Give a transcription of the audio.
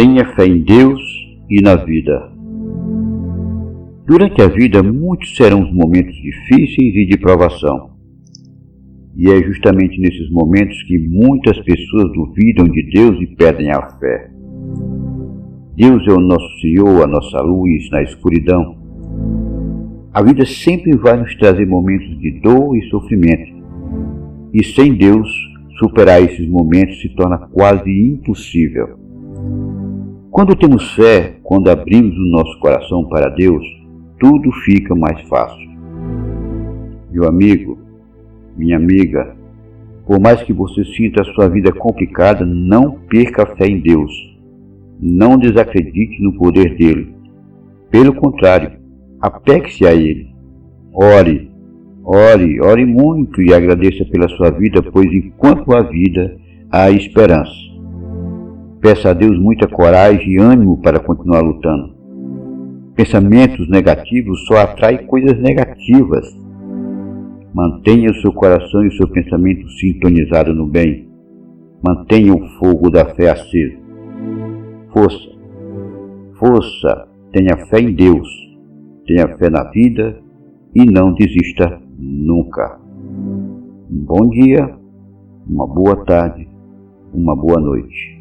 Tenha fé em Deus e na vida. Durante a vida, muitos serão os momentos difíceis e de provação. E é justamente nesses momentos que muitas pessoas duvidam de Deus e perdem a fé. Deus é o nosso Senhor, a nossa luz na escuridão. A vida sempre vai nos trazer momentos de dor e sofrimento. E sem Deus, superar esses momentos se torna quase impossível. Quando temos fé, quando abrimos o nosso coração para Deus, tudo fica mais fácil. Meu amigo, minha amiga, por mais que você sinta a sua vida complicada, não perca a fé em Deus. Não desacredite no poder dele. Pelo contrário, apegue-se a ele. Ore, ore, ore muito e agradeça pela sua vida, pois enquanto há vida, há esperança. Peça a Deus muita coragem e ânimo para continuar lutando. Pensamentos negativos só atraem coisas negativas. Mantenha o seu coração e o seu pensamento sintonizado no bem. Mantenha o fogo da fé aceso. Força, força, tenha fé em Deus, tenha fé na vida e não desista nunca. Um bom dia, uma boa tarde, uma boa noite.